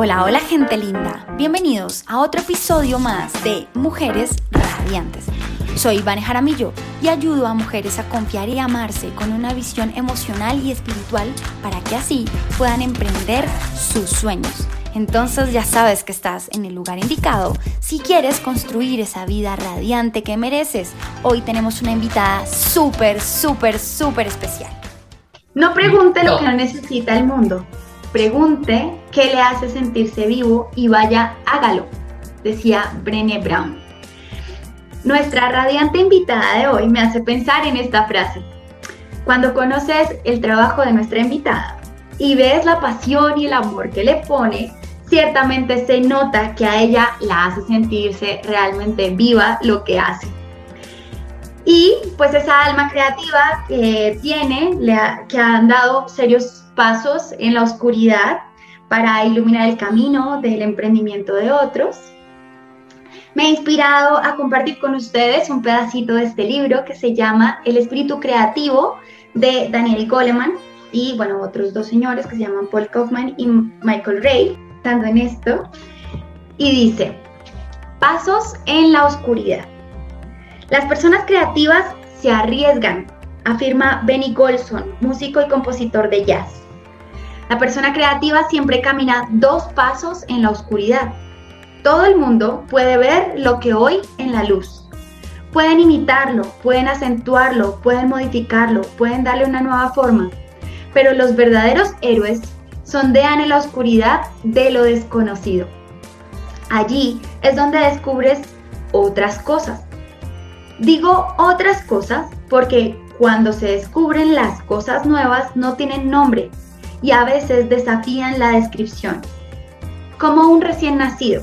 Hola, hola gente linda. Bienvenidos a otro episodio más de Mujeres Radiantes. Soy Iván Jaramillo y ayudo a mujeres a confiar y amarse con una visión emocional y espiritual para que así puedan emprender sus sueños. Entonces ya sabes que estás en el lugar indicado si quieres construir esa vida radiante que mereces. Hoy tenemos una invitada súper, súper, súper especial. No pregunte lo que no necesita el mundo Pregunte qué le hace sentirse vivo y vaya, hágalo, decía Brené Brown. Nuestra radiante invitada de hoy me hace pensar en esta frase. Cuando conoces el trabajo de nuestra invitada y ves la pasión y el amor que le pone, ciertamente se nota que a ella la hace sentirse realmente viva lo que hace. Y pues esa alma creativa que tiene, le que han dado serios pasos en la oscuridad para iluminar el camino del emprendimiento de otros. Me he inspirado a compartir con ustedes un pedacito de este libro que se llama El espíritu creativo de Daniel Goleman y bueno, otros dos señores que se llaman Paul Kaufman y Michael Ray, estando en esto. Y dice, pasos en la oscuridad. Las personas creativas se arriesgan, afirma Benny Golson, músico y compositor de jazz. La persona creativa siempre camina dos pasos en la oscuridad. Todo el mundo puede ver lo que hoy en la luz. Pueden imitarlo, pueden acentuarlo, pueden modificarlo, pueden darle una nueva forma. Pero los verdaderos héroes sondean en la oscuridad de lo desconocido. Allí es donde descubres otras cosas. Digo otras cosas porque cuando se descubren las cosas nuevas no tienen nombre, y a veces desafían la descripción. Como un recién nacido,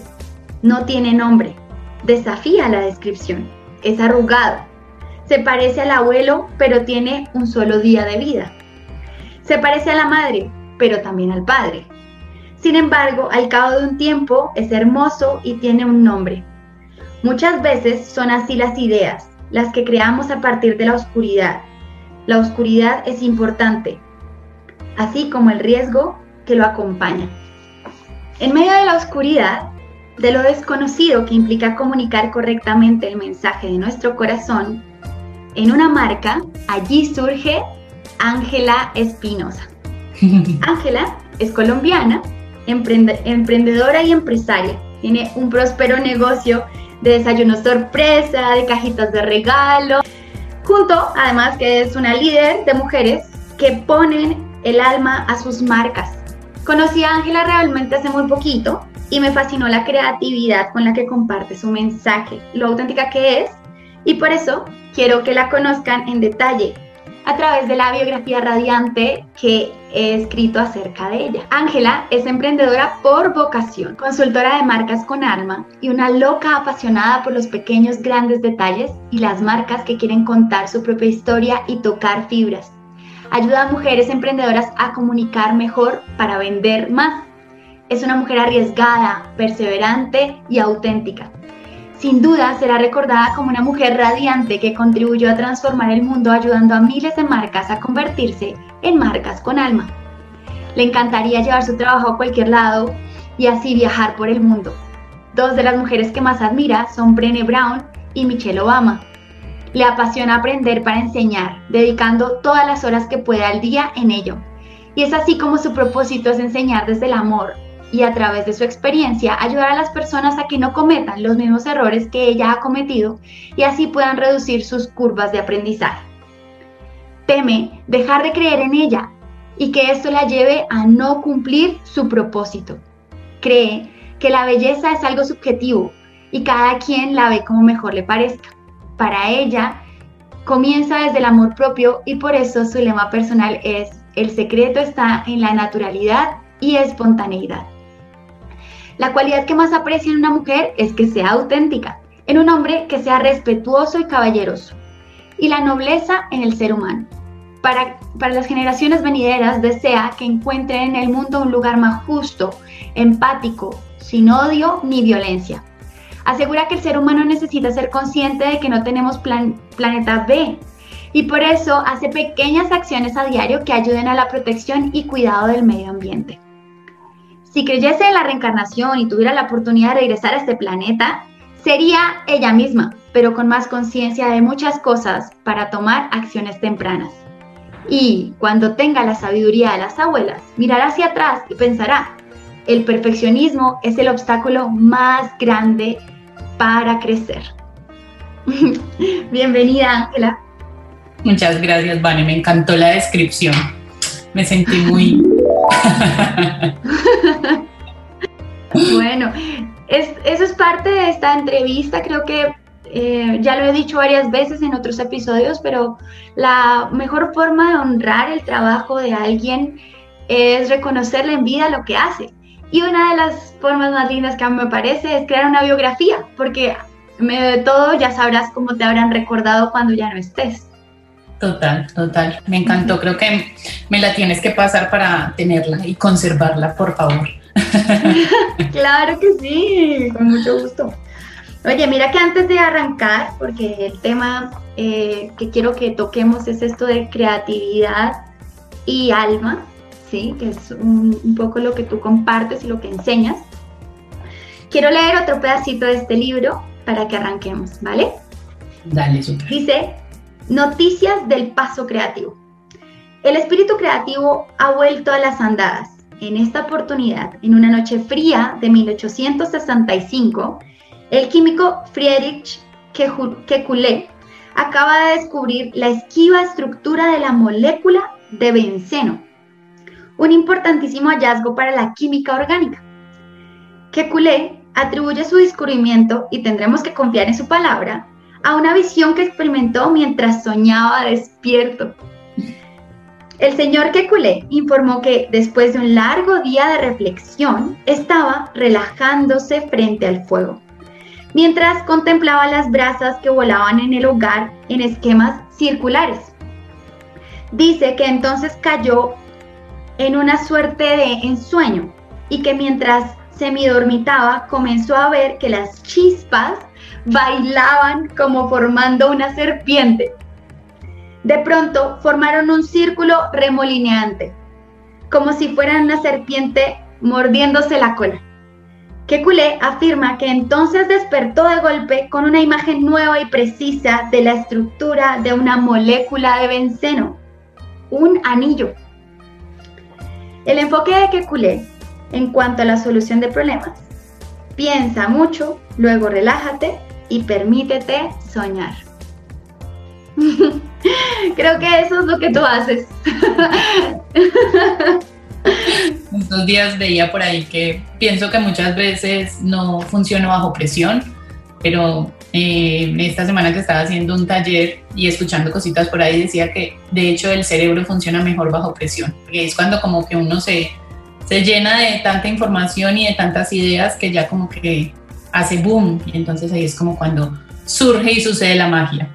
no tiene nombre, desafía la descripción, es arrugado, se parece al abuelo pero tiene un solo día de vida. Se parece a la madre pero también al padre. Sin embargo, al cabo de un tiempo es hermoso y tiene un nombre. Muchas veces son así las ideas, las que creamos a partir de la oscuridad. La oscuridad es importante, así como el riesgo que lo acompaña. En medio de la oscuridad, de lo desconocido que implica comunicar correctamente el mensaje de nuestro corazón, en una marca, allí surge Ángela Espinosa. Ángela es colombiana, emprendedora y empresaria. Tiene un próspero negocio de desayuno sorpresa, de cajitas de regalo, junto además que es una líder de mujeres que ponen el alma a sus marcas. Conocí a Ángela realmente hace muy poquito y me fascinó la creatividad con la que comparte su mensaje, lo auténtica que es y por eso quiero que la conozcan en detalle a través de la biografía radiante que he escrito acerca de ella. Ángela es emprendedora por vocación, consultora de marcas con alma y una loca apasionada por los pequeños grandes detalles y las marcas que quieren contar su propia historia y tocar fibras Ayuda a mujeres emprendedoras a comunicar mejor para vender más. Es una mujer arriesgada, perseverante y auténtica. Sin duda será recordada como una mujer radiante que contribuyó a transformar el mundo ayudando a miles de marcas a convertirse en marcas con alma. Le encantaría llevar su trabajo a cualquier lado y así viajar por el mundo. Dos de las mujeres que más admira son Brené Brown y Michelle Obama. Le apasiona aprender para enseñar, dedicando todas las horas que pueda al día en ello. Y es así como su propósito es enseñar desde el amor y a través de su experiencia ayudar a las personas a que no cometan los mismos errores que ella ha cometido y así puedan reducir sus curvas de aprendizaje. Teme dejar de creer en ella y que esto la lleve a no cumplir su propósito. Cree que la belleza es algo subjetivo y cada quien la ve como mejor le parezca para ella comienza desde el amor propio y por eso su lema personal es, el secreto está en la naturalidad y espontaneidad. La cualidad que más aprecia en una mujer es que sea auténtica, en un hombre que sea respetuoso y caballeroso, y la nobleza en el ser humano. Para, para, las generaciones venideras desea que encuentren en el mundo un lugar más justo, empático, sin odio ni violencia, asegura que el ser humano necesita ser consciente de que no tenemos planeta B y por eso hace pequeñas acciones a diario que ayuden a la protección y cuidado del medio ambiente. si creyese en la reencarnación y tuviera la oportunidad de regresar a este planeta, sería ella misma, pero con más conciencia de muchas cosas para tomar acciones tempranas. Y cuando tenga la sabiduría de las abuelas, mirará hacia atrás y pensará, el perfeccionismo es el obstáculo más grande para crecer. Bienvenida, Ángela. Muchas gracias, Vane. Me encantó la descripción. Me sentí muy... bueno, eso es parte de esta entrevista. Creo que eh, ya lo he dicho varias veces en otros episodios, pero la mejor forma de honrar el trabajo de alguien es reconocerle en vida lo que hace. Y una de las formas más lindas que a mí me parece es crear una biografía, porque en medio de todo ya sabrás cómo te habrán recordado cuando ya no estés. Total, total. Me encantó. Creo que me la tienes que pasar para tenerla y conservarla, por favor. claro que sí, con mucho gusto. Oye, mira que antes de arrancar, porque el tema eh, que quiero que toquemos es esto de creatividad y alma, ¿sí? que es un, poco lo que tú compartes y lo que enseñas. Quiero leer otro pedacito de este libro para que arranquemos, ¿vale? Dale, super. Dice, Noticias del Paso Creativo. El espíritu creativo ha vuelto a las andadas. En esta oportunidad, en una noche fría de 1865, el químico Friedrich Kekulé acaba de descubrir la esquiva estructura de la molécula de benceno, un importantísimo hallazgo para la química orgánica. Kekulé atribuye su descubrimiento, y tendremos que confiar en su palabra, a una visión que experimentó mientras soñaba despierto. El señor Kekulé informó que después de un largo día de reflexión, estaba relajándose frente al fuego mientras contemplaba las brasas que volaban en el hogar en esquemas circulares. Dice que entonces cayó en una suerte de ensueño y que mientras semidormitaba comenzó a ver que las chispas bailaban como formando una serpiente. De pronto formaron un círculo remolineante, como si fueran una serpiente mordiéndose la cola. Kekulé afirma que entonces despertó de golpe con una imagen nueva y precisa de la estructura de una molécula de benceno, un anillo. El enfoque de Kekulé en cuanto a la solución de problemas. Piensa mucho, luego relájate y permítete soñar. Creo que eso es lo que tú haces. Estos días veía por ahí que pienso que muchas veces no funciono bajo presión, pero eh, esta semana que estaba haciendo un taller y escuchando cositas por ahí decía que de hecho el cerebro funciona mejor bajo presión, porque es cuando como que uno se, se llena de tanta información y de tantas ideas que ya como que hace boom y entonces ahí es como cuando surge y sucede la magia.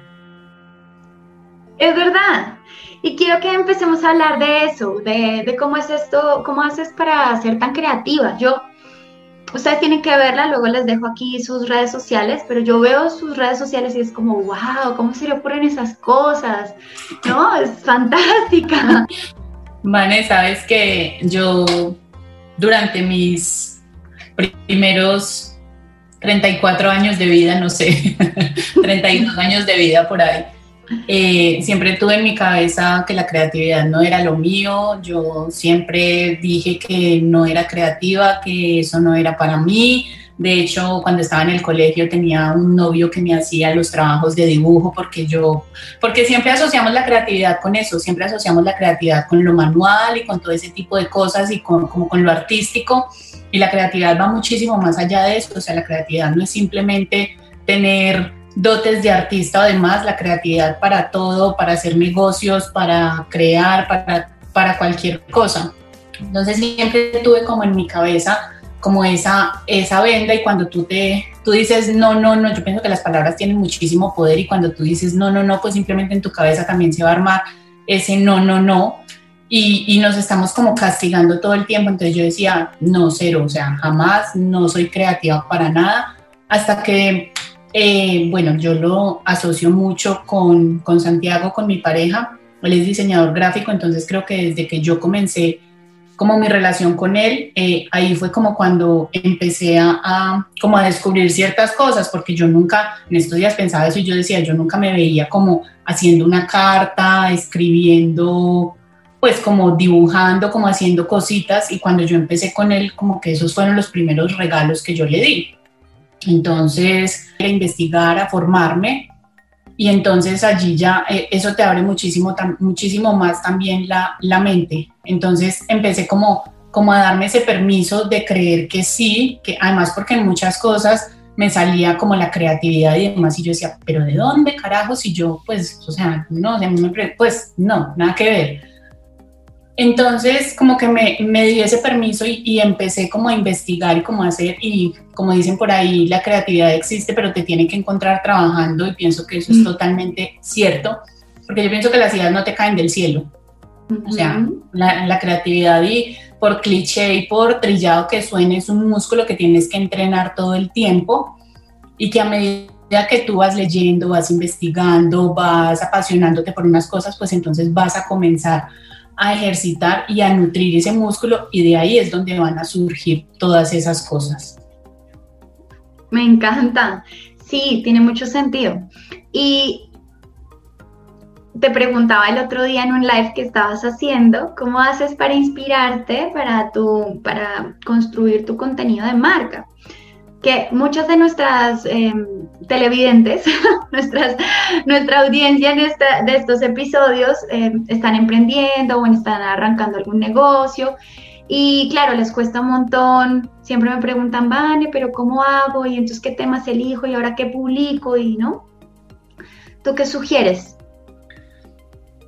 Es verdad, y quiero que empecemos a hablar de eso, de, cómo es esto, cómo haces para ser tan creativa. Yo, ustedes tienen que verla, luego les dejo aquí sus redes sociales, pero yo veo sus redes sociales y es como, wow, ¿cómo se le ocurren esas cosas? No, es fantástica. Vane, sabes que yo durante mis primeros 34 años de vida, no sé, 32 años de vida por ahí, eh, siempre tuve en mi cabeza que la creatividad no era lo mío, yo siempre dije que no era creativa, que eso no era para mí. De hecho, cuando estaba en el colegio tenía un novio que me hacía los trabajos de dibujo porque yo, porque siempre asociamos la creatividad con eso, siempre asociamos la creatividad con lo manual y con todo ese tipo de cosas y con, como con lo artístico. Y la creatividad va muchísimo más allá de eso, o sea, la creatividad no es simplemente tener dotes de artista, además la creatividad para todo, para hacer negocios, para crear, para, para cualquier cosa. Entonces siempre tuve como en mi cabeza como esa, esa venda y cuando tú te tú dices no, no, no, yo pienso que las palabras tienen muchísimo poder y cuando tú dices no, no, no, pues simplemente en tu cabeza también se va a armar ese no, no, no y, y nos estamos como castigando todo el tiempo. Entonces yo decía, no, cero, o sea, jamás, no soy creativa para nada hasta que eh, bueno, yo lo asocio mucho con, con, Santiago, con mi pareja. Él es diseñador gráfico, entonces creo que desde que yo comencé como mi relación con él, eh, ahí fue como cuando empecé a, como a descubrir ciertas cosas, porque yo nunca, en estos días pensaba eso y yo decía, yo nunca me veía como haciendo una carta, escribiendo, pues como dibujando, como haciendo cositas, y cuando yo empecé con él, como que esos fueron los primeros regalos que yo le di. Entonces, a investigar, a formarme, y entonces allí ya eh, eso te abre muchísimo, muchísimo más también la, la, mente. Entonces empecé como, como a darme ese permiso de creer que sí, que además porque en muchas cosas me salía como la creatividad y demás y yo decía, pero ¿de dónde carajo si yo pues, o sea, no, pues no, nada que ver. Entonces, como que me, me di ese permiso y, empecé como a investigar y como a hacer, y como dicen por ahí, la creatividad existe, pero te tiene que encontrar trabajando y pienso que eso es mm. totalmente cierto, porque yo pienso que las ideas no te caen del cielo. O sea, la, la creatividad y por cliché y por trillado que suene es un músculo que tienes que entrenar todo el tiempo y que a medida que tú vas leyendo, vas investigando, vas apasionándote por unas cosas, pues entonces vas a comenzar a ejercitar y a nutrir ese músculo y de ahí es donde van a surgir todas esas cosas. Me encanta. Sí, tiene mucho sentido. Y te preguntaba el otro día en un live que estabas haciendo, ¿cómo haces para inspirarte para, tu, para construir tu contenido de marca? que muchas de nuestras em, televidentes, nuestras, nuestra audiencia en de estos episodios em, están emprendiendo o están arrancando algún negocio y claro, les cuesta un montón, siempre me preguntan, Vane, pero ¿cómo hago? Y entonces, ¿qué temas elijo? ¿Y ahora qué publico? Y no. ¿Tú qué sugieres?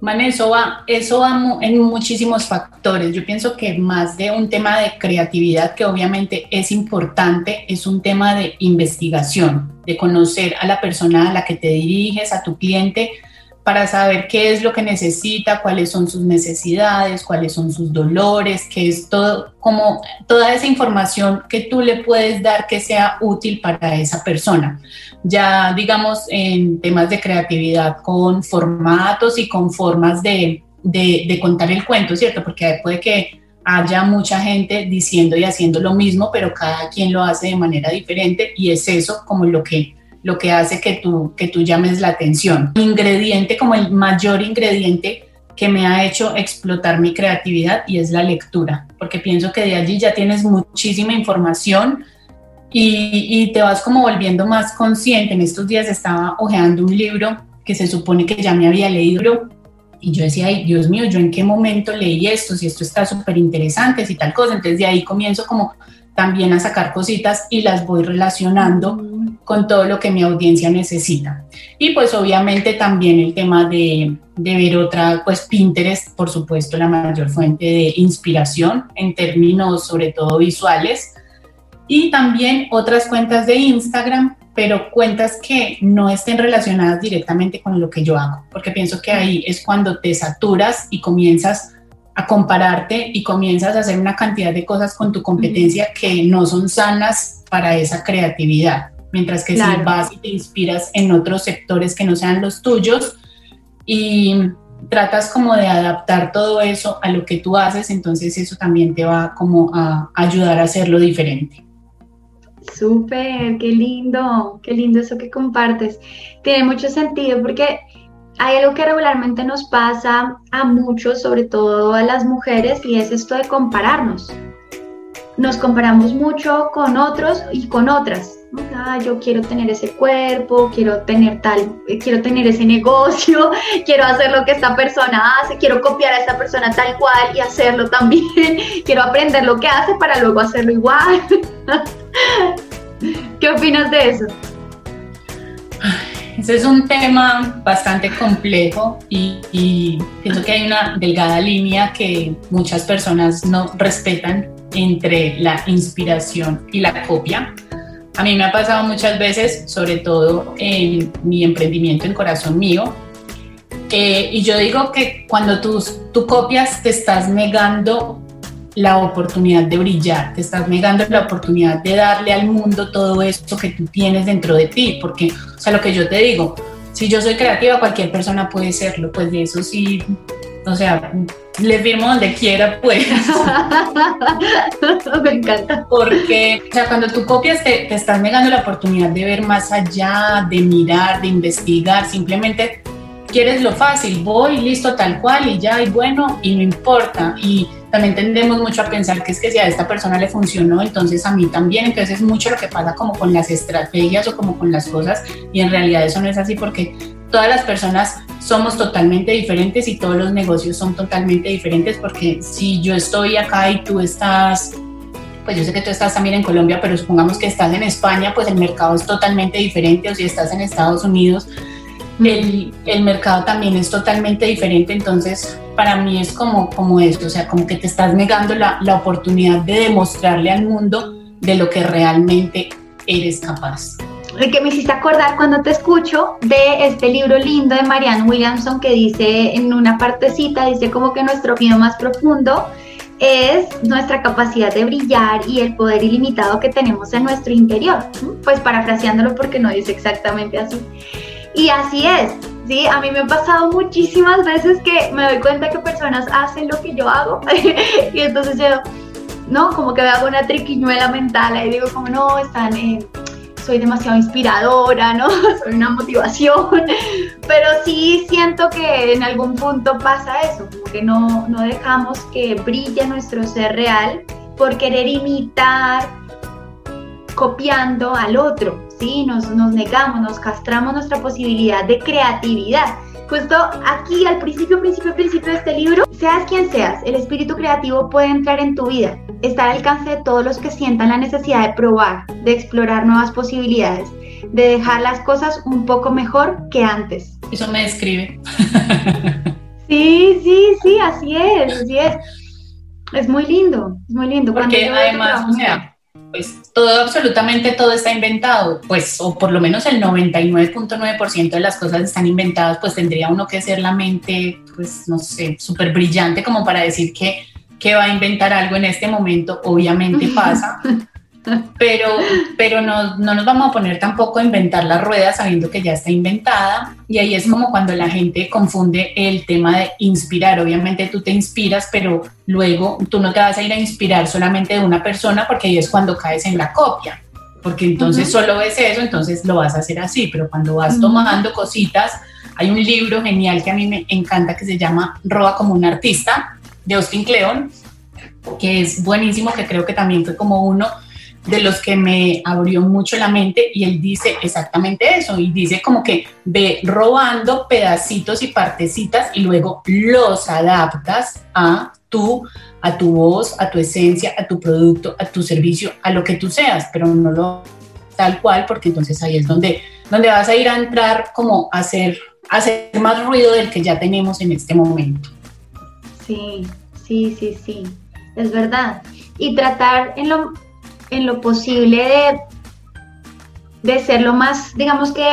Man, eso va, eso va en muchísimos factores. Yo pienso que más de un tema de creatividad, que obviamente es importante, es un tema de investigación, de conocer a la persona a la que te diriges, a tu cliente, para saber qué es lo que necesita, cuáles son sus necesidades, cuáles son sus dolores, qué es todo, como toda esa información que tú le puedes dar que sea útil para esa persona. Ya digamos en temas de creatividad con formatos y con formas de, de, contar el cuento, ¿cierto? Porque puede que haya mucha gente diciendo y haciendo lo mismo, pero cada quien lo hace de manera diferente y es eso como lo que lo que hace que tú, que tú llames la atención. Ingrediente, como el mayor ingrediente que me ha hecho explotar mi creatividad y es la lectura, porque pienso que de allí ya tienes muchísima información y, y te vas como volviendo más consciente. En estos días estaba hojeando un libro que se supone que ya me había leído y yo decía, ay, Dios mío, ¿yo en qué momento leí esto? Si esto está súper interesante, si tal cosa. Entonces de ahí comienzo como también a sacar cositas y las voy relacionando con todo lo que mi audiencia necesita. Y pues obviamente también el tema de, de, ver otra, pues Pinterest, por supuesto, la mayor fuente de inspiración en términos sobre todo visuales. Y también otras cuentas de Instagram, pero cuentas que no estén relacionadas directamente con lo que yo hago, porque pienso que ahí es cuando te saturas y comienzas a compararte y comienzas a hacer una cantidad de cosas con tu competencia que no son sanas para esa creatividad. Mientras que si vas y te inspiras en otros sectores que no sean los tuyos y tratas como de adaptar todo eso a lo que tú haces, entonces eso también te va como a ayudar a hacerlo diferente. Súper, qué lindo, qué lindo eso que compartes. Tiene mucho sentido porque hay algo que regularmente nos pasa a muchos, sobre todo a las mujeres, y es esto de compararnos. Nos comparamos mucho con otros y con otras yo quiero tener ese cuerpo, quiero tener tal, eh, quiero tener ese negocio, quiero hacer lo que esta persona hace, quiero copiar a esta persona tal cual y hacerlo también, quiero aprender lo que hace para luego hacerlo igual. ¿Qué opinas de eso? Ese es un tema bastante complejo y, pienso que hay una delgada línea que muchas personas no respetan entre la inspiración y la copia. A mí me ha pasado muchas veces, sobre todo en mi emprendimiento en Corazón Mío, y yo digo que cuando tú, tú copias te estás negando la oportunidad de brillar, te estás negando la oportunidad de darle al mundo todo esto que tú tienes dentro de ti, porque, o sea, lo que yo te digo, si yo soy creativa, cualquier persona puede serlo, pues de eso sí, o sea, le firmo donde quiera, pues. Me encanta. Porque, o sea, cuando tú copias, te, te, estás negando la oportunidad de ver más allá, de mirar, de investigar. Simplemente quieres lo fácil, voy, listo, tal cual, y ya, y bueno, y no importa. Y también tendemos mucho a pensar que es que si a esta persona le funcionó, entonces a mí también. Entonces es mucho lo que pasa como con las estrategias o como con las cosas, y en realidad eso no es así porque todas las personas somos totalmente diferentes y todos los negocios son totalmente diferentes porque si yo estoy acá y tú estás, pues yo sé que tú estás también en Colombia, pero supongamos que estás en España, pues el mercado es totalmente diferente o si estás en Estados Unidos, el, el, mercado también es totalmente diferente, entonces para mí es como, como esto, o sea, como que te estás negando la, la oportunidad de demostrarle al mundo de lo que realmente eres capaz que me hiciste acordar cuando te escucho de este libro lindo de Marianne Williamson que dice en una partecita, dice como que nuestro miedo más profundo es nuestra capacidad de brillar y el poder ilimitado que tenemos en nuestro interior. Pues parafraseándolo porque no dice exactamente así. Y así es, ¿sí? A mí me ha pasado muchísimas veces que me doy cuenta que personas hacen lo que yo hago y entonces yo, no, como que me hago una triquiñuela mental y digo como no, están en soy demasiado inspiradora, ¿no? Soy una motivación, pero sí siento que en algún punto pasa eso, como que no, no dejamos que brille nuestro ser real por querer imitar, copiando al otro, ¿sí? Nos, nos negamos, nos castramos nuestra posibilidad de creatividad. Justo aquí al principio, principio, principio de este libro, seas quien seas, el espíritu creativo puede entrar en tu vida. Está al alcance de todos los que sientan la necesidad de probar, de explorar nuevas posibilidades, de dejar las cosas un poco mejor que antes. Eso me describe. Sí, sí, sí, así es, así es. Es muy lindo, es muy lindo. Porque además, o sea, pues todo, absolutamente todo está inventado, pues, o por lo menos el 99.9% de las cosas están inventadas, pues tendría uno que ser la mente, pues, no sé, súper brillante como para decir que, que va a inventar algo en este momento, obviamente pasa, pero, pero no, no, nos vamos a poner tampoco a inventar la rueda sabiendo que ya está inventada. Y ahí es como cuando la gente confunde el tema de inspirar, obviamente tú te inspiras, pero luego tú no te vas a ir a inspirar solamente de una persona porque ahí es cuando caes en la copia, porque entonces solo ves eso, entonces lo vas a hacer así, pero cuando vas tomando cositas, hay un libro genial que a mí me encanta que se llama Roba como un artista de Austin Kleon, que es buenísimo, que creo que también fue como uno de los que me abrió mucho la mente y él dice exactamente eso y dice como que ve robando pedacitos y partecitas y luego los adaptas a tu, a tu voz, a tu esencia, a tu producto, a tu servicio, a lo que tú seas, pero no lo tal cual porque entonces ahí es donde, donde vas a ir a entrar como hacer, hacer más ruido del que ya tenemos en este momento. Sí, sí, sí, sí, es verdad. Y tratar en lo en lo posible de, de ser lo más, digamos que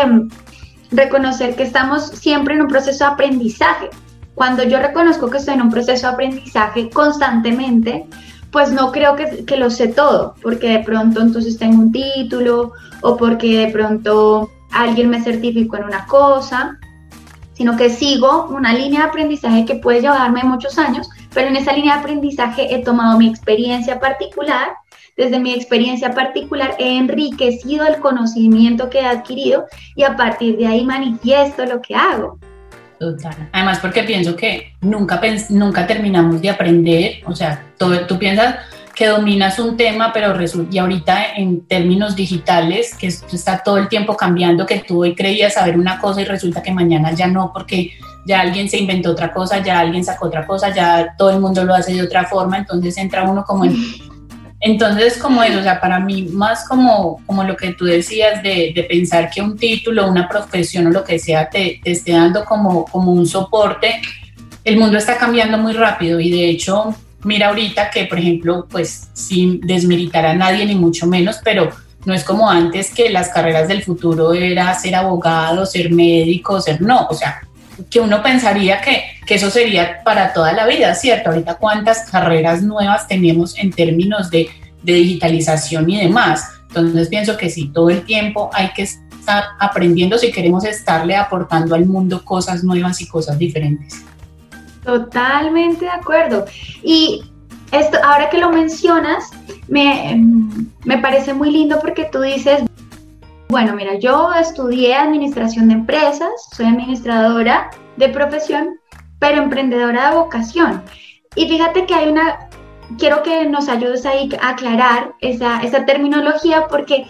reconocer que estamos siempre en un proceso de aprendizaje. Cuando yo reconozco que estoy en un proceso de aprendizaje constantemente, pues no creo que, que, lo sé todo, porque de pronto entonces tengo un título o porque de pronto alguien me certificó en una cosa, sino que sigo una línea de aprendizaje que puede llevarme muchos años, pero en esa línea de aprendizaje he tomado mi experiencia particular desde mi experiencia particular he enriquecido el conocimiento que he adquirido y a partir de ahí manifiesto lo que hago. Total. Además, porque pienso que nunca, nunca terminamos de aprender, o sea, todo, tú piensas que dominas un tema, pero y ahorita en términos digitales, que está todo el tiempo cambiando, que tú hoy creías saber una cosa y resulta que mañana ya no, porque ya alguien se inventó otra cosa, ya alguien sacó otra cosa, ya todo el mundo lo hace de otra forma, entonces entra uno como en entonces, como eso, o sea, para mí, más como, como lo que tú decías de, de pensar que un título, una profesión o lo que sea te, te, esté dando como, como un soporte, el mundo está cambiando muy rápido. Y de hecho, mira ahorita que, por ejemplo, pues sin desmilitar a nadie ni mucho menos, pero no es como antes que las carreras del futuro era ser abogado, ser médico, ser no, o sea, que uno pensaría que, que, eso sería para toda la vida, ¿cierto? Ahorita cuántas carreras nuevas tenemos en términos de, digitalización y demás. Entonces pienso que sí, todo el tiempo hay que estar aprendiendo si queremos estarle aportando al mundo cosas nuevas y cosas diferentes. Totalmente de acuerdo. Y esto, ahora que lo mencionas, me, me parece muy lindo porque tú dices, bueno, mira, yo estudié administración de empresas, soy administradora de profesión, pero emprendedora de vocación. Y fíjate que hay una, quiero que nos ayudes ahí a aclarar esa, esa terminología porque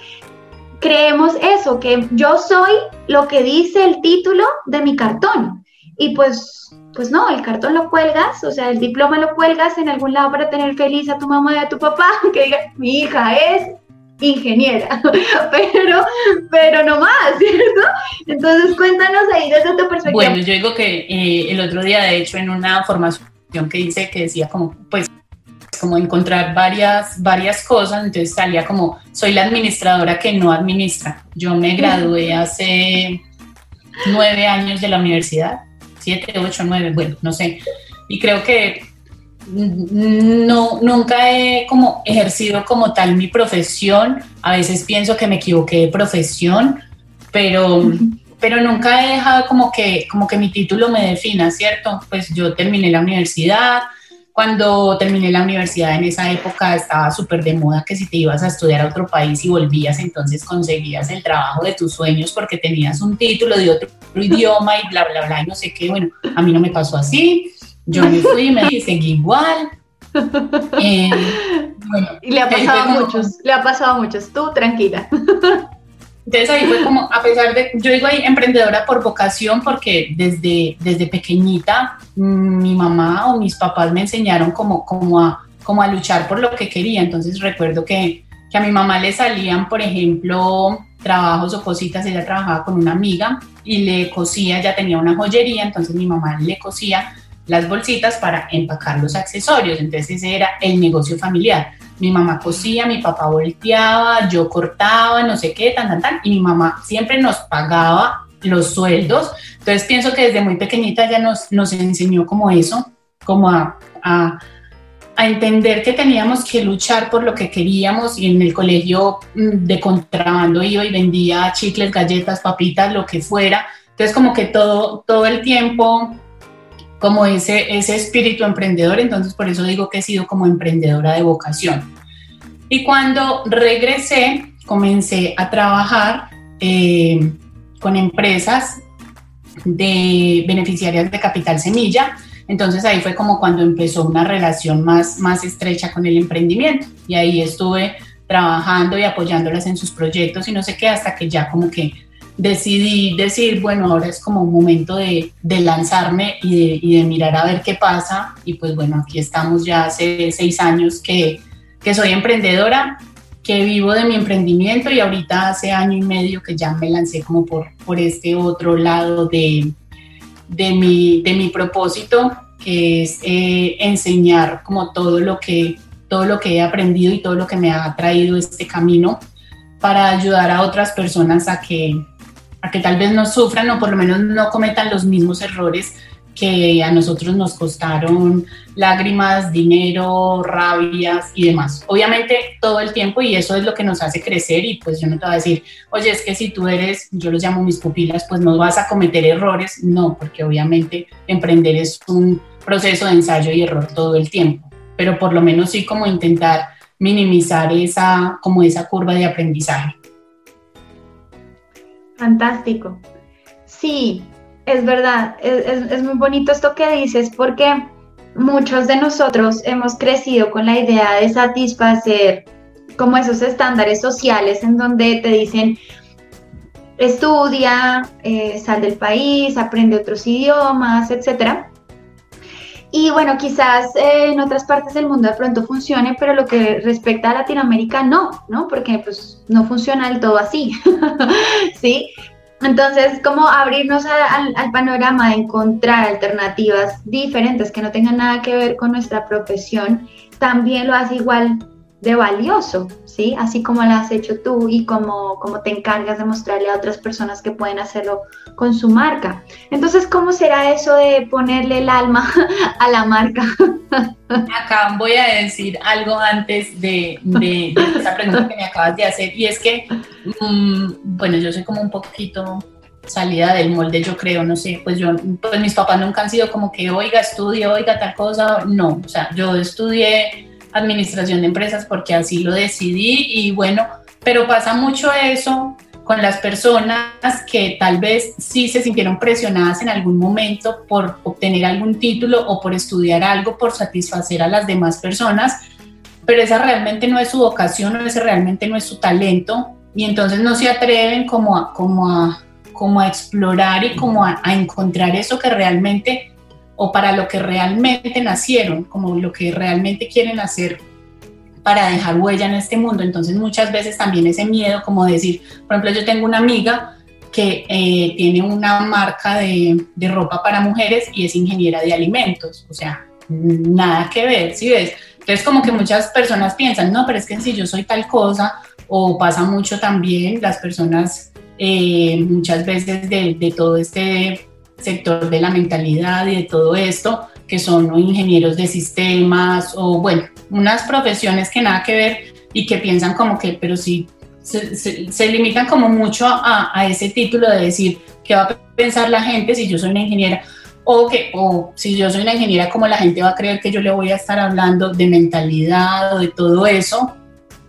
creemos eso, que yo soy lo que dice el título de mi cartón. Y pues, pues no, el cartón lo cuelgas, o sea, el diploma lo cuelgas en algún lado para tener feliz a tu mamá y a tu papá, que diga, mi hija es ingeniera, pero, pero no más, ¿cierto? Entonces cuéntanos ahí desde tu perspectiva. Bueno, yo digo que eh, el otro día, de hecho, en una formación que hice que decía como, pues, como encontrar varias, varias cosas, entonces salía como, soy la administradora que no administra. Yo me gradué hace nueve años de la universidad, siete, ocho, nueve, bueno, no sé, y creo que no, nunca he como ejercido como tal mi profesión. A veces pienso que me equivoqué de profesión, pero, pero nunca he dejado como que, como que mi título me defina, ¿cierto? Pues yo terminé la universidad. Cuando terminé la universidad en esa época estaba súper de moda que si te ibas a estudiar a otro país y volvías, entonces conseguías el trabajo de tus sueños porque tenías un título de otro idioma y bla, bla, bla, y no sé qué. Bueno, a mí no me pasó así yo me fui y me seguí igual. Eh, y le ha pasado a muchos, le ha pasado a muchos, tú tranquila. Entonces ahí fue como, a pesar de, yo digo ahí emprendedora por vocación, porque desde, desde pequeñita mm, mi mamá o mis papás me enseñaron como, como, a, como a luchar por lo que quería. Entonces recuerdo que, que a mi mamá le salían, por ejemplo, trabajos o cositas, ella trabajaba con una amiga y le cosía, ya tenía una joyería, entonces mi mamá le cosía las bolsitas para empacar los accesorios. Entonces ese era el negocio familiar. Mi mamá cosía, mi papá volteaba, yo cortaba, no sé qué, tan, tan, tan, y mi mamá siempre nos pagaba los sueldos. Entonces pienso que desde muy pequeñita ya nos, nos enseñó como eso, como a, a, a entender que teníamos que luchar por lo que queríamos y en el colegio mm, de contrabando iba y vendía chicles, galletas, papitas, lo que fuera. Entonces como que todo, todo el tiempo como ese, ese espíritu emprendedor, entonces por eso digo que he sido como emprendedora de vocación. Y cuando regresé, comencé a trabajar eh, con empresas de beneficiarias de Capital Semilla. Entonces ahí fue como cuando empezó una relación más, más estrecha con el emprendimiento. Y ahí estuve trabajando y apoyándolas en sus proyectos y no sé qué, hasta que ya como que decidí decir, bueno, ahora es como un momento de, de lanzarme y de, mirar a ver qué pasa. Y pues bueno, aquí estamos ya hace seis años que, que soy emprendedora, que vivo de mi emprendimiento y ahorita hace año y medio que ya me lancé como por, por este otro lado de, de, mi, de mi propósito, que es eh, enseñar como todo lo, que, todo lo que he aprendido y todo lo que me ha traído este camino para ayudar a otras personas a que, a que tal vez no sufran o por lo menos no cometan los mismos errores que a nosotros nos costaron lágrimas, dinero, rabias y demás. Obviamente todo el tiempo y eso es lo que nos hace crecer y pues yo no te voy a decir, oye, es que si tú eres, yo los llamo mis pupilas, pues no vas a cometer errores. No, porque obviamente emprender es un proceso de ensayo y error todo el tiempo, pero por lo menos sí como intentar minimizar esa, como esa curva de aprendizaje. Fantástico. Sí, es verdad, es, muy bonito esto que dices porque muchos de nosotros hemos crecido con la idea de satisfacer como esos estándares sociales en donde te dicen, estudia, eh, sal del país, aprende otros idiomas, etc. Y bueno, quizás eh, en otras partes del mundo de pronto funcione, pero lo que respecta a Latinoamérica no, ¿no? Porque pues no funciona del todo así, ¿sí? Entonces, como abrirnos al, al panorama de encontrar alternativas diferentes que no tengan nada que ver con nuestra profesión, también lo hace igual de valioso, ¿sí? Así como lo has hecho tú y como, como te encargas de mostrarle a otras personas que pueden hacerlo con su marca. Entonces, ¿cómo será eso de ponerle el alma a la marca? Acá voy a decir algo antes de, de, esa pregunta que me acabas de hacer y es que, mm, bueno, yo soy como un poquito salida del molde, yo creo, no sé, pues yo, pues mis papás nunca han sido como que, oiga, estudie, oiga, tal cosa, no, o sea, yo estudié administración de empresas porque así lo decidí y bueno, pero pasa mucho eso con las personas que tal vez sí se sintieron presionadas en algún momento por obtener algún título o por estudiar algo, por satisfacer a las demás personas, pero esa realmente no es su vocación o ese realmente no es su talento y entonces no se atreven como a, como a, como a explorar y como a, a encontrar eso que realmente o para lo que realmente nacieron, como lo que realmente quieren hacer para dejar huella en este mundo. Entonces muchas veces también ese miedo, como decir, por ejemplo, yo tengo una amiga que eh, tiene una marca de, ropa para mujeres y es ingeniera de alimentos, o sea, nada que ver, ¿sí ves? Entonces como que muchas personas piensan, no, pero es que si yo soy tal cosa, o pasa mucho también las personas eh, muchas veces de todo este sector de la mentalidad y de todo esto, que son ingenieros de sistemas o bueno, unas profesiones que nada que ver y que piensan como que, pero sí, se, limitan como mucho a, a, ese título de decir qué va a pensar la gente si yo soy una ingeniera o que o si yo soy una ingeniera como la gente va a creer que yo le voy a estar hablando de mentalidad o de todo eso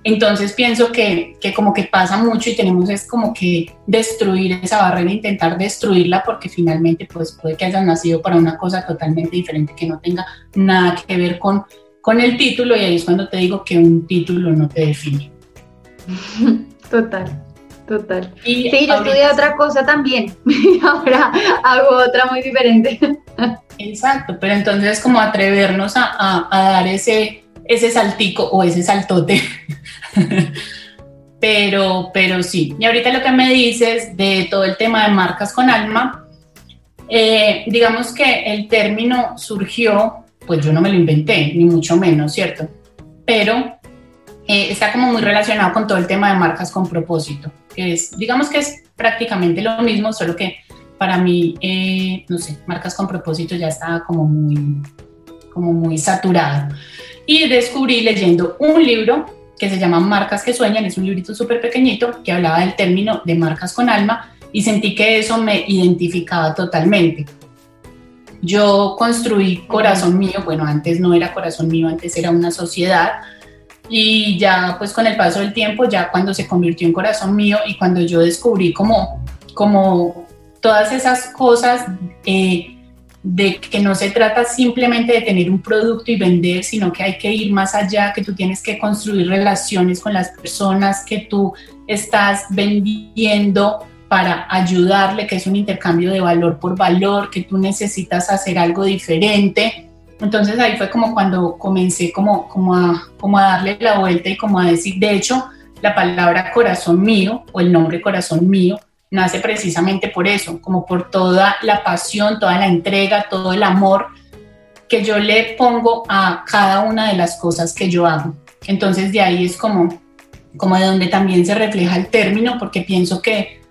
entonces pienso que, que, como que pasa mucho y tenemos es como que destruir esa barrera, intentar destruirla porque finalmente pues puede que hayas nacido para una cosa totalmente diferente que no tenga nada que ver con, con el título y ahí es cuando te digo que un título no te define. Total, total. Y sí, yo estudié otra cosa también y ahora hago otra muy diferente. Exacto, pero entonces como atrevernos a, a, a dar ese, ese saltico o ese saltote pero, pero sí. Y ahorita lo que me dices de todo el tema de marcas con alma, eh, digamos que el término surgió, pues yo no me lo inventé, ni mucho menos, ¿cierto? Pero eh, está como muy relacionado con todo el tema de marcas con propósito, que es, digamos que es prácticamente lo mismo, solo que para mí, eh, no sé, marcas con propósito ya estaba como muy, como muy saturado. Y descubrí leyendo un libro que se llama Marcas que Sueñan, es un librito súper pequeñito que hablaba del término de marcas con alma y sentí que eso me identificaba totalmente. Yo construí Corazón Mío, bueno, antes no era Corazón Mío, antes era una sociedad y ya pues con el paso del tiempo, ya cuando se convirtió en Corazón Mío y cuando yo descubrí como, como todas esas cosas, eh, de que no se trata simplemente de tener un producto y vender, sino que hay que ir más allá, que tú tienes que construir relaciones con las personas que tú estás vendiendo para ayudarle, que es un intercambio de valor por valor, que tú necesitas hacer algo diferente. Entonces ahí fue como cuando comencé como, como, a, como a darle la vuelta y como a decir, de hecho, la palabra corazón mío o el nombre corazón mío nace precisamente por eso, como por toda la pasión, toda la entrega, todo el amor que yo le pongo a cada una de las cosas que yo hago. Entonces de ahí es como, como de donde también se refleja el término, porque pienso que,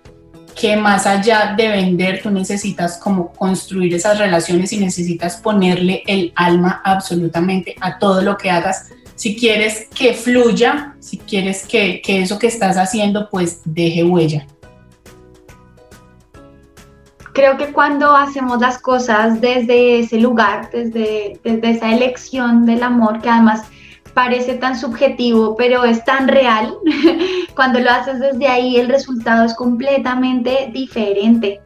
que más allá de vender, tú necesitas como construir esas relaciones y necesitas ponerle el alma absolutamente a todo lo que hagas. Si quieres que fluya, si quieres que, que eso que estás haciendo pues deje huella creo que cuando hacemos las cosas desde ese lugar, desde, desde esa elección del amor, que además parece tan subjetivo, pero es tan real, cuando lo haces desde ahí el resultado es completamente diferente,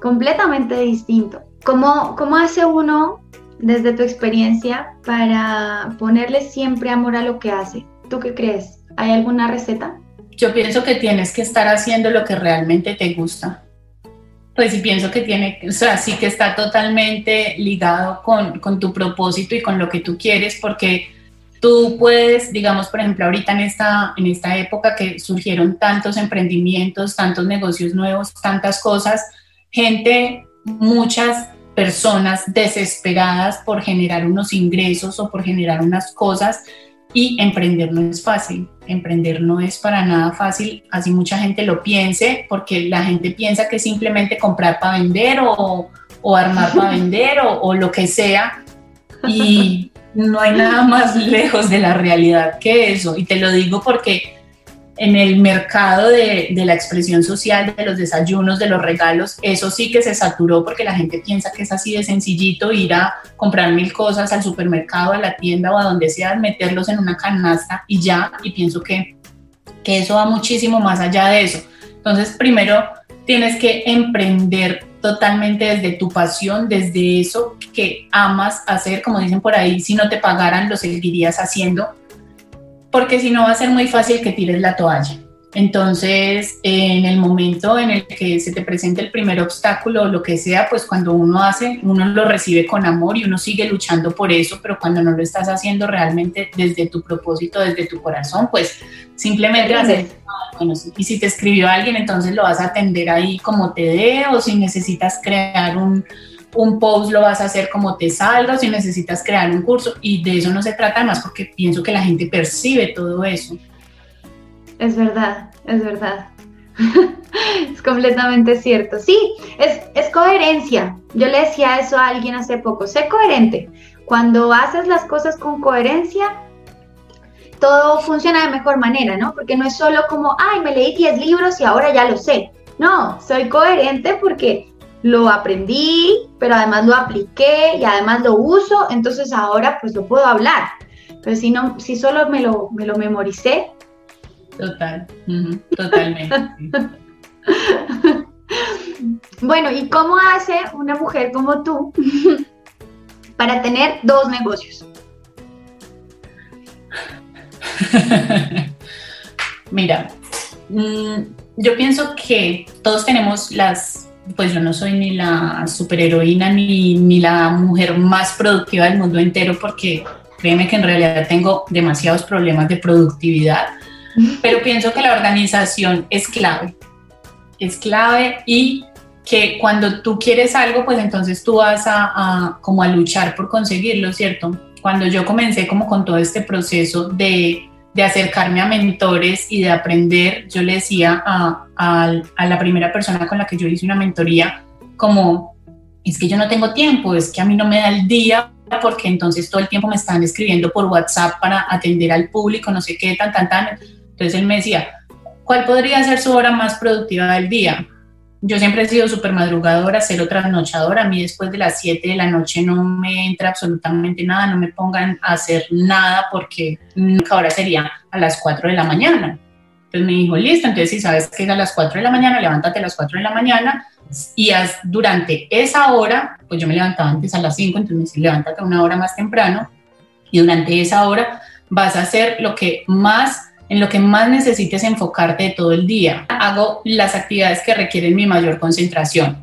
completamente distinto. ¿Cómo, cómo hace uno, desde tu experiencia, para ponerle siempre amor a lo que hace? ¿Tú qué crees? ¿Hay alguna receta? Yo pienso que tienes que estar haciendo lo que realmente te gusta pues sí pienso que tiene, o sea, sí que está totalmente ligado con, con, tu propósito y con lo que tú quieres, porque tú puedes, digamos, por ejemplo, ahorita en esta, en esta época que surgieron tantos emprendimientos, tantos negocios nuevos, tantas cosas, gente, muchas personas desesperadas por generar unos ingresos o por generar unas cosas y emprender no es fácil, emprender no es para nada fácil, así mucha gente lo piense, porque la gente piensa que simplemente comprar para vender o, o armar para vender o, o, lo que sea, y no hay nada más lejos de la realidad que eso, y te lo digo porque en el mercado de, la expresión social, de los desayunos, de los regalos, eso sí que se saturó porque la gente piensa que es así de sencillito ir a comprar mil cosas al supermercado, a la tienda o a donde sea, meterlos en una canasta y ya, y pienso que, que eso va muchísimo más allá de eso. Entonces, primero tienes que emprender totalmente desde tu pasión, desde eso que amas hacer, como dicen por ahí, si no te pagaran lo seguirías haciendo, porque si no va a ser muy fácil que tires la toalla. Entonces, en el momento en el que se te presente el primer obstáculo o lo que sea, pues cuando uno hace, uno lo recibe con amor y uno sigue luchando por eso, pero cuando no lo estás haciendo realmente desde tu propósito, desde tu corazón, pues simplemente hacer, bueno, y si te escribió alguien, entonces lo vas a atender ahí como te dé, o si necesitas crear un, un post lo vas a hacer como te salga, si necesitas crear un curso, y de eso no se trata más porque pienso que la gente percibe todo eso. Es verdad, es verdad. es completamente cierto. Sí, es, es coherencia. Yo le decía eso a alguien hace poco, sé coherente. Cuando haces las cosas con coherencia, todo funciona de mejor manera, ¿no? Porque no es solo como, ay, me leí 10 libros y ahora ya lo sé. No, soy coherente porque lo aprendí, pero además lo apliqué y además lo uso, entonces ahora pues lo puedo hablar. Pero si no, si solo me lo, me lo memoricé, Total, totalmente. bueno, ¿y cómo hace una mujer como tú para tener dos negocios? Mira, mm, yo pienso que todos tenemos las, pues yo no soy ni la superheroína ni, ni la mujer más productiva del mundo entero porque créeme que en realidad tengo demasiados problemas de productividad pero pienso que la organización es clave, es clave y que cuando tú quieres algo, pues entonces tú vas a, como a luchar por conseguirlo, ¿cierto? Cuando yo comencé como con todo este proceso de, de acercarme a mentores y de aprender, yo le decía a, a, la primera persona con la que yo hice una mentoría, como, es que yo no tengo tiempo, es que a mí no me da el día porque entonces todo el tiempo me están escribiendo por WhatsApp para atender al público, no sé qué, tan, tan, tan. Entonces él me decía, ¿cuál podría ser su hora más productiva del día? Yo siempre he sido súper madrugadora, cero trasnochadora. A mí después de las 7 de la noche no me entra absolutamente nada, no me pongan a hacer nada porque nunca ahora sería a las 4 de la mañana. Entonces me dijo, listo, entonces si sabes que es a las 4 de la mañana, levántate a las 4 de la mañana y durante esa hora, pues yo me levantaba antes a las 5, entonces me decía, levántate una hora más temprano y durante esa hora vas a hacer lo que más en lo que más necesites enfocarte todo el día. Hago las actividades que requieren mi mayor concentración.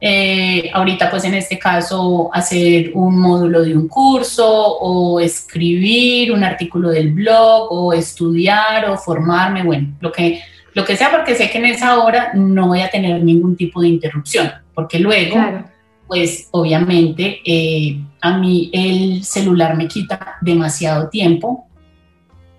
Eh, ahorita pues en este caso hacer un módulo de un curso o escribir un artículo del blog o estudiar o formarme, bueno, lo que, lo que sea porque sé que en esa hora no voy a tener ningún tipo de interrupción, porque luego pues obviamente eh, a mí el celular me quita demasiado tiempo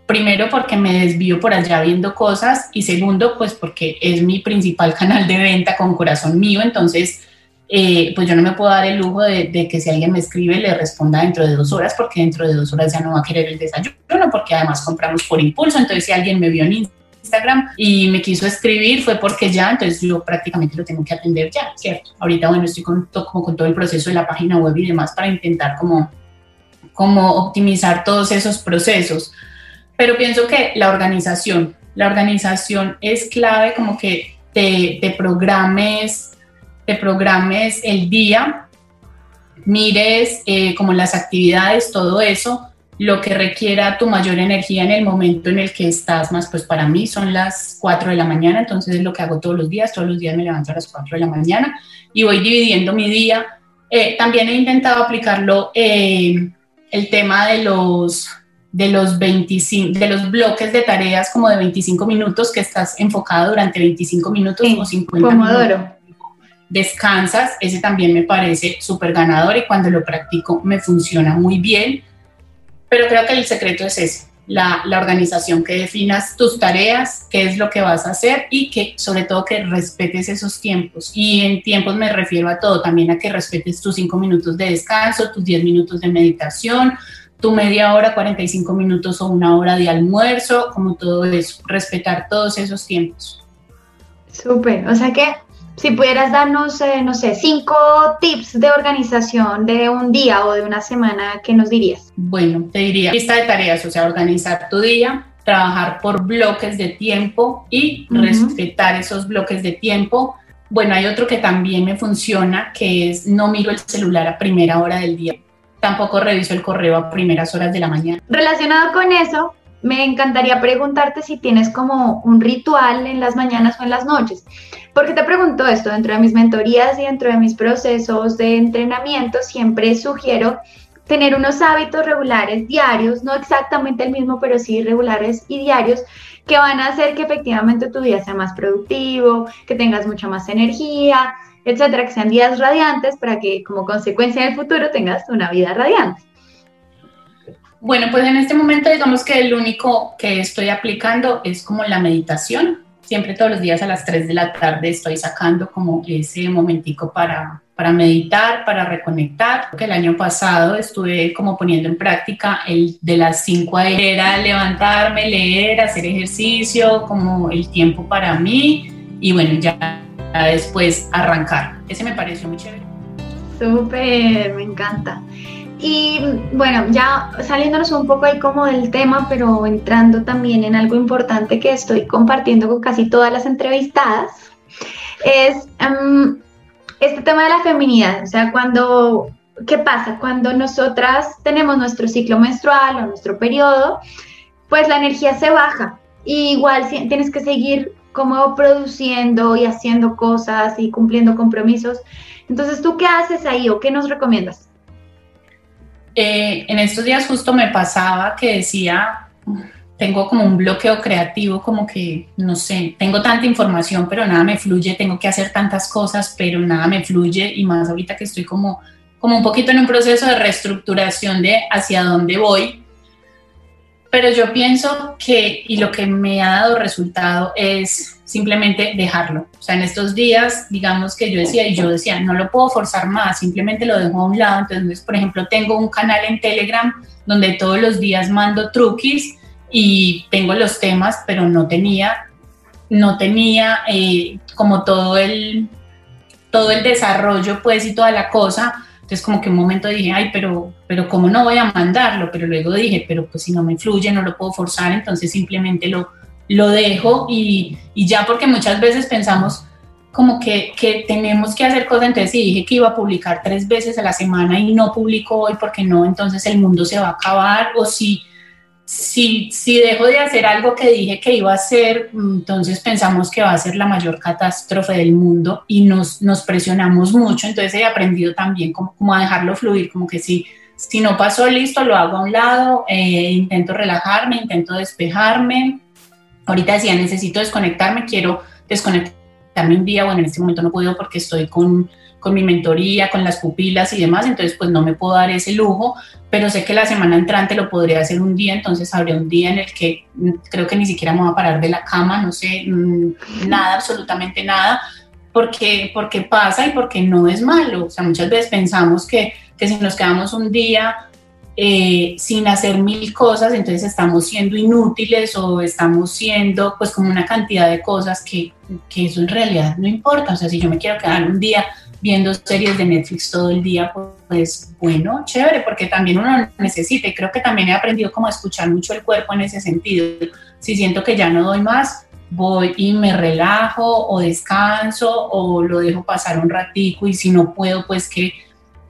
Primero porque me desvío por allá viendo cosas y segundo pues porque es mi principal canal de venta con corazón mío, entonces eh, pues yo no me puedo dar el lujo de, que si alguien me escribe le responda dentro de dos horas porque dentro de dos horas ya no va a querer el desayuno porque además compramos por impulso, entonces si alguien me vio en Instagram y me quiso escribir fue porque ya, entonces yo prácticamente lo tengo que atender ya, ¿cierto? Ahorita bueno estoy con, como con todo el proceso de la página web y demás para intentar como, como optimizar todos esos procesos pero pienso que la organización, la organización es clave como que te, te programes, te programes el día, mires eh, como las actividades, todo eso, lo que requiera tu mayor energía en el momento en el que estás más, pues para mí son las 4 de la mañana, entonces es lo que hago todos los días, todos los días me levanto a las 4 de la mañana y voy dividiendo mi día. Eh, también he intentado aplicarlo eh, el tema de los de los 25, de los bloques de tareas como de 25 minutos que estás enfocado durante 25 minutos o 50 minutos. Descansas, ese también me parece súper ganador y cuando lo practico me funciona muy bien. Pero creo que el secreto es ese, la, la, organización, que definas tus tareas, qué es lo que vas a hacer y que sobre todo que respetes esos tiempos. Y en tiempos me refiero a todo, también a que respetes tus 5 minutos de descanso, tus 10 minutos de meditación, tu media hora, 45 minutos o una hora de almuerzo, como todo eso, respetar todos esos tiempos. Súper, o sea que si pudieras darnos, eh, no sé, cinco tips de organización de un día o de una semana, ¿qué nos dirías? Bueno, te diría lista de tareas, o sea, organizar tu día, trabajar por bloques de tiempo y respetar esos bloques de tiempo. Bueno, hay otro que también me funciona, que es no miro el celular a primera hora del día. Tampoco reviso el correo a primeras horas de la mañana. Relacionado con eso, me encantaría preguntarte si tienes como un ritual en las mañanas o en las noches. ¿Por qué te pregunto esto? Dentro de mis mentorías y dentro de mis procesos de entrenamiento siempre sugiero tener unos hábitos regulares diarios, no exactamente el mismo, pero sí regulares y diarios, que van a hacer que efectivamente tu día sea más productivo, que tengas mucha más energía, etcétera, que sean días radiantes para que como consecuencia en el futuro tengas una vida radiante. Bueno, pues en este momento digamos que el único que estoy aplicando es como la meditación. Siempre todos los días a las 3 de la tarde estoy sacando como ese momentico para, para meditar, para reconectar. Que el año pasado estuve como poniendo en práctica el de las 5 a era levantarme, leer, hacer ejercicio, como el tiempo para mí y bueno, ya después arrancar. Ese me pareció muy chévere. Súper, me encanta. Y bueno, ya saliéndonos un poco ahí como del tema, pero entrando también en algo importante que estoy compartiendo con casi todas las entrevistadas, es em, este tema de la feminidad. O sea, cuando, ¿qué pasa? Cuando nosotras tenemos nuestro ciclo menstrual o nuestro periodo, pues la energía se baja. Y igual tienes que seguir como produciendo y haciendo cosas y cumpliendo compromisos. Entonces, ¿tú qué haces ahí o qué nos recomiendas? Eh, en estos días justo me pasaba que decía, tengo como un bloqueo creativo, como que, no sé, tengo tanta información, pero nada me fluye, tengo que hacer tantas cosas, pero nada me fluye, y más ahorita que estoy como, como un poquito en un proceso de reestructuración de hacia dónde voy. Pero yo pienso que, y lo que me ha dado resultado es simplemente dejarlo. O sea, en estos días, digamos que yo decía, y yo decía, no lo puedo forzar más, simplemente lo dejo a un lado. Entonces, por ejemplo, tengo un canal en Telegram donde todos los días mando truquis y tengo los temas, pero no tenía, no tenía eh, como todo el, todo el desarrollo, pues, y toda la cosa. Entonces, como que un momento dije, ay, pero, pero ¿cómo no voy a mandarlo? Pero luego dije, pero pues si no me fluye, no lo puedo forzar, entonces simplemente lo, lo dejo y, ya porque muchas veces pensamos como que, tenemos que hacer cosas, entonces si dije que iba a publicar tres veces a la semana y no publico hoy porque no, entonces el mundo se va a acabar o si, si, si dejo de hacer algo que dije que iba a hacer, entonces pensamos que va a ser la mayor catástrofe del mundo y nos, nos presionamos mucho, entonces he aprendido también como, como a dejarlo fluir, como que si, si no pasó listo, lo hago a un lado, eh, intento relajarme, intento despejarme, Ahorita decía, necesito desconectarme, quiero desconectarme un día, bueno, en este momento no puedo porque estoy con, con mi mentoría, con las pupilas y demás, entonces pues no me puedo dar ese lujo, pero sé que la semana entrante lo podría hacer un día, entonces habría un día en el que mm, creo que ni siquiera me voy a parar de la cama, no sé, mm, nada, absolutamente nada, porque, porque pasa y porque no es malo. O sea, muchas veces pensamos que, que si nos quedamos un día eh, sin hacer mil cosas, entonces estamos siendo inútiles o estamos siendo pues como una cantidad de cosas que, que, eso en realidad no importa. O sea, si yo me quiero quedar un día viendo series de Netflix todo el día, pues bueno, chévere, porque también uno necesita y creo que también he aprendido como escuchar mucho el cuerpo en ese sentido. Si siento que ya no doy más, voy y me relajo o descanso o lo dejo pasar un ratico y si no puedo, pues que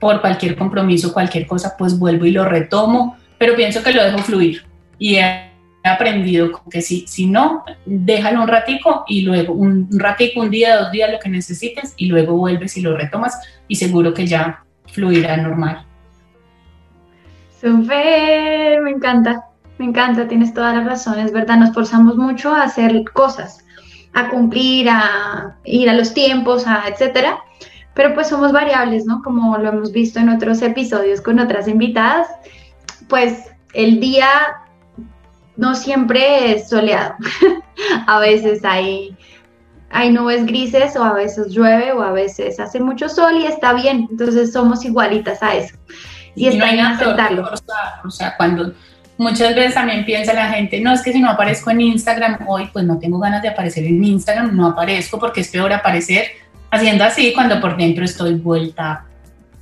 por cualquier compromiso, cualquier cosa, pues vuelvo y lo retomo, pero pienso que lo dejo fluir y he aprendido que si, si no, déjalo un ratico y luego un ratico, un día, dos días, lo que necesites y luego vuelves y lo retomas y seguro que ya fluirá normal. Súper, me encanta, me encanta, tienes toda la razón, es verdad, nos forzamos mucho a hacer cosas, a cumplir, a ir a los tiempos, a etcétera, pero pues somos variables, ¿no? Como lo hemos visto en otros episodios con otras invitadas, pues el día no siempre es soleado. a veces hay, hay nubes grises o a veces llueve o a veces hace mucho sol y está bien. Entonces somos igualitas a eso. y, está bien aceptarlo. O sea, cuando muchas veces también piensa la gente, no es que si no aparezco en Instagram hoy, pues no tengo ganas de aparecer en Instagram, no aparezco porque es peor aparecer haciendo así cuando por dentro estoy vuelta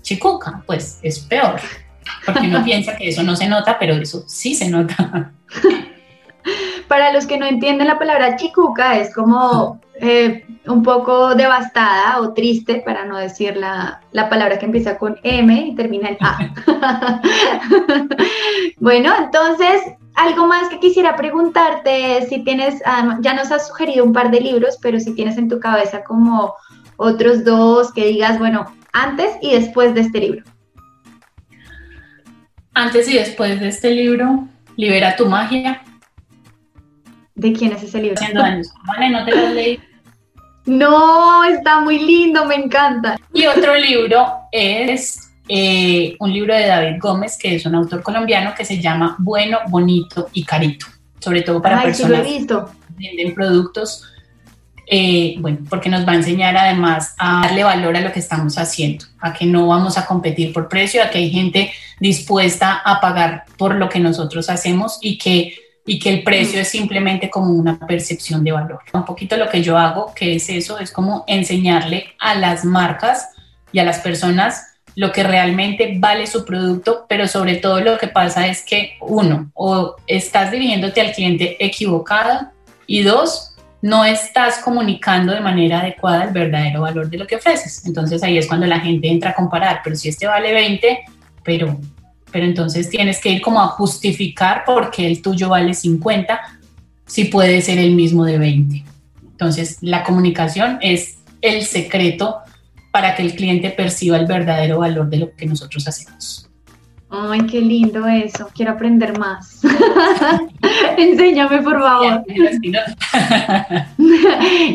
chicuca, pues es peor. Porque uno piensa que eso no se nota, pero eso sí se nota. Para los que no entienden la palabra chicuca, es como eh, un poco devastada o triste, para no decir la, la, palabra que empieza con M y termina en A. bueno, entonces, algo más que quisiera preguntarte, si tienes, ya nos has sugerido un par de libros, pero si tienes en tu cabeza como otros dos que digas, bueno, antes y después de este libro. Antes y después de este libro, Libera tu magia. ¿De quién es ese libro? Años. Vale, no te lo leí. No, está muy lindo, me encanta. Y otro libro es eh, un libro de David Gómez, que es un autor colombiano que se llama Bueno, Bonito y Carito, sobre todo para personas que venden productos eh, bueno, porque nos va a enseñar además a darle valor a lo que estamos haciendo, a que no vamos a competir por precio, a que hay gente dispuesta a pagar por lo que nosotros hacemos y que, y que el precio es simplemente como una percepción de valor. Un poquito lo que yo hago, que es eso, es como enseñarle a las marcas y a las personas lo que realmente vale su producto, pero sobre todo lo que pasa es que uno, o estás dirigiéndote al cliente equivocado y dos, no estás comunicando de manera adecuada el verdadero valor de lo que ofreces. Entonces ahí es cuando la gente entra a comparar, pero si este vale 20, pero, pero entonces tienes que ir como a justificar por qué el tuyo vale 50, si puede ser el mismo de 20. Entonces la comunicación es el secreto para que el cliente perciba el verdadero valor de lo que nosotros hacemos. Ay, qué lindo eso. Quiero aprender más. Enséñame, por favor.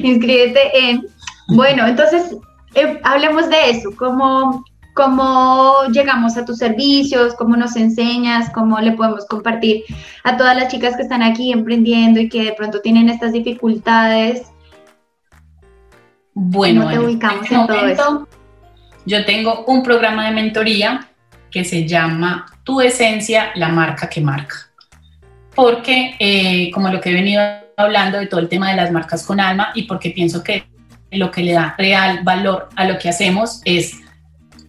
Inscríbete en. Bueno, entonces, eh, hablemos de eso. ¿Cómo, ¿Cómo llegamos a tus servicios? ¿Cómo nos enseñas? ¿Cómo le podemos compartir a todas las chicas que están aquí emprendiendo y que de pronto tienen estas dificultades? Bueno, ¿Cómo te ubicamos este en todo eso? Yo tengo un programa de mentoría que se llama Tu Esencia, la marca que marca. Porque, eh, como lo que he venido hablando de todo el tema de las marcas con alma y porque pienso que lo que le da real valor a lo que hacemos es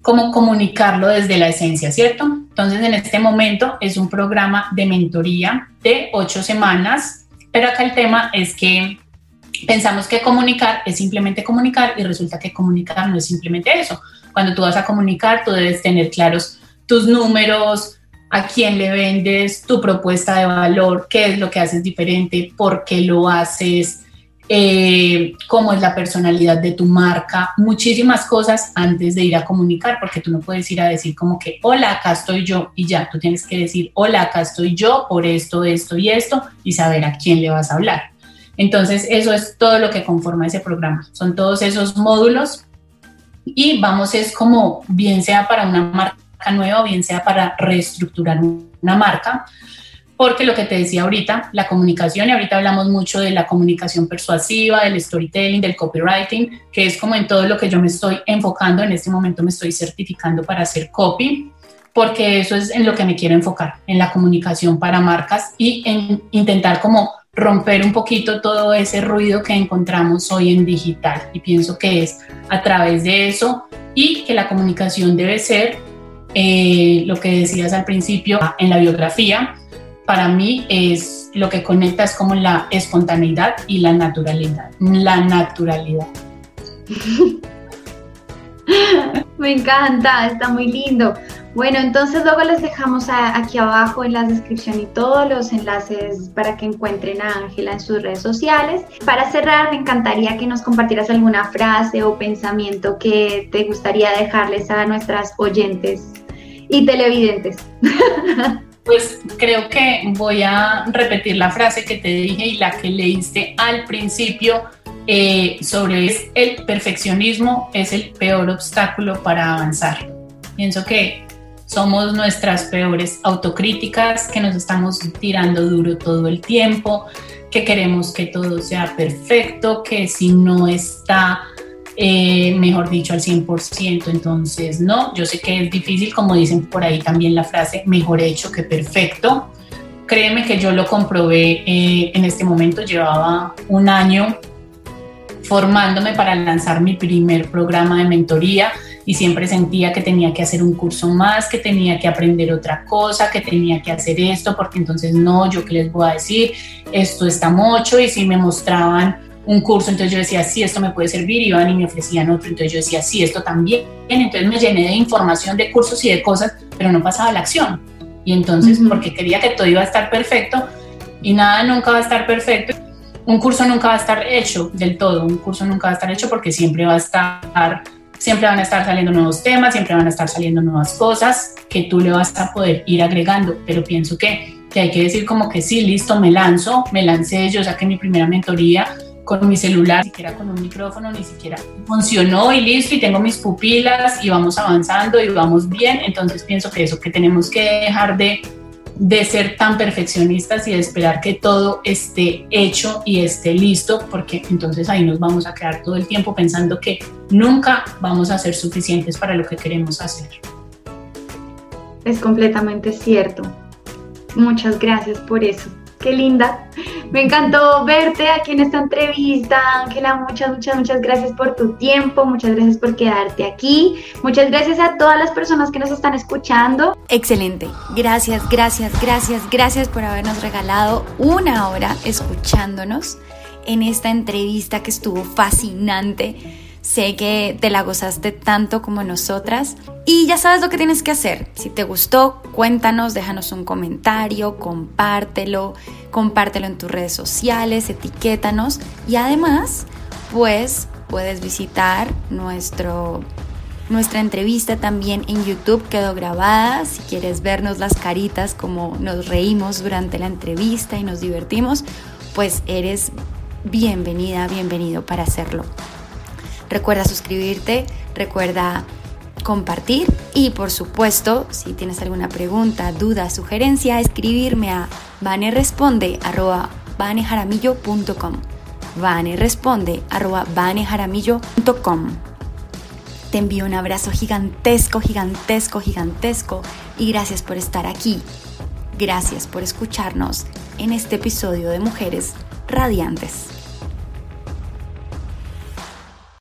cómo comunicarlo desde la esencia, ¿cierto? Entonces, en este momento es un programa de mentoría de ocho semanas, pero acá el tema es que pensamos que comunicar es simplemente comunicar y resulta que comunicar no es simplemente eso. Cuando tú vas a comunicar, tú debes tener claros tus números, a quién le vendes, tu propuesta de valor, qué es lo que haces diferente, por qué lo haces, eh, cómo es la personalidad de tu marca, muchísimas cosas antes de ir a comunicar, porque tú no puedes ir a decir como que, hola, acá estoy yo y ya, tú tienes que decir, hola, acá estoy yo por esto, esto y esto, y saber a quién le vas a hablar. Entonces, eso es todo lo que conforma ese programa. Son todos esos módulos y vamos, es como bien sea para una marca nueva, bien sea para reestructurar una marca, porque lo que te decía ahorita, la comunicación, y ahorita hablamos mucho de la comunicación persuasiva, del storytelling, del copywriting, que es como en todo lo que yo me estoy enfocando, en este momento me estoy certificando para hacer copy, porque eso es en lo que me quiero enfocar, en la comunicación para marcas y en intentar como romper un poquito todo ese ruido que encontramos hoy en digital. Y pienso que es a través de eso y que la comunicación debe ser eh, lo que decías al principio en la biografía, para mí es lo que conecta es como la espontaneidad y la naturalidad. La naturalidad. Me encanta, está muy lindo. Bueno, entonces luego les dejamos aquí abajo en la descripción y todos los enlaces para que encuentren a Ángela en sus redes sociales. Para cerrar, me encantaría que nos compartieras alguna frase o pensamiento que te gustaría dejarles a nuestras oyentes y televidentes. Pues creo que voy a repetir la frase que te dije y la que leíste al principio eh, sobre el perfeccionismo es el peor obstáculo para avanzar. Pienso que somos nuestras peores autocríticas, que nos estamos tirando duro todo el tiempo, que queremos que todo sea perfecto, que si no está eh, mejor dicho, al 100%. Entonces, no, yo sé que es difícil, como dicen por ahí también la frase, mejor hecho que perfecto. Créeme que yo lo comprobé eh, en este momento, llevaba un año formándome para lanzar mi primer programa de mentoría y siempre sentía que tenía que hacer un curso más, que tenía que aprender otra cosa, que tenía que hacer esto, porque entonces no, yo qué les voy a decir, esto está mucho y si me mostraban un curso, entonces yo decía, sí, esto me puede servir, y iban y me ofrecían otro, entonces yo decía, sí, esto también, entonces me llené de información, de cursos y de cosas, pero no pasaba la acción. Y entonces, porque quería que todo iba a estar perfecto, y nada nunca va a estar perfecto, un curso nunca va a estar hecho del todo, un curso nunca va a estar hecho porque siempre va a estar, siempre van a estar saliendo nuevos temas, siempre van a estar saliendo nuevas cosas que tú le vas a poder ir agregando, pero pienso que, que hay que decir como que sí, listo, me lanzo, me lancé, yo saqué mi primera mentoría, con mi celular, ni siquiera con un micrófono, ni siquiera funcionó y listo, y tengo mis pupilas y vamos avanzando y vamos bien. Entonces pienso que eso, que tenemos que dejar de, de ser tan perfeccionistas y de esperar que todo esté hecho y esté listo, porque entonces ahí nos vamos a quedar todo el tiempo pensando que nunca vamos a ser suficientes para lo que queremos hacer. Es completamente cierto. Muchas gracias por eso. Qué linda. Me encantó verte aquí en esta entrevista, Ángela. Muchas, muchas, muchas gracias por tu tiempo. Muchas gracias por quedarte aquí. Muchas gracias a todas las personas que nos están escuchando. Excelente. Gracias, gracias, gracias, gracias por habernos regalado una hora escuchándonos en esta entrevista que estuvo fascinante Sé que te la gozaste tanto como nosotras. Y ya sabes lo que tienes que hacer. Si te gustó, cuéntanos, déjanos un comentario, compártelo, compártelo en tus redes sociales, etiquétanos. Y además, pues puedes visitar nuestro nuestra entrevista también en YouTube quedó grabada. Si quieres vernos las caritas como nos reímos durante la entrevista y nos divertimos, pues eres bienvenida, bienvenido para hacerlo. Recuerda suscribirte, recuerda compartir y por supuesto, si tienes alguna pregunta, duda, sugerencia, escribirme a vaneresponde@vanejaramillo.com. Te envío un abrazo gigantesco, gigantesco, gigantesco y gracias por estar aquí. Gracias por escucharnos en este episodio de Mujeres Radiantes.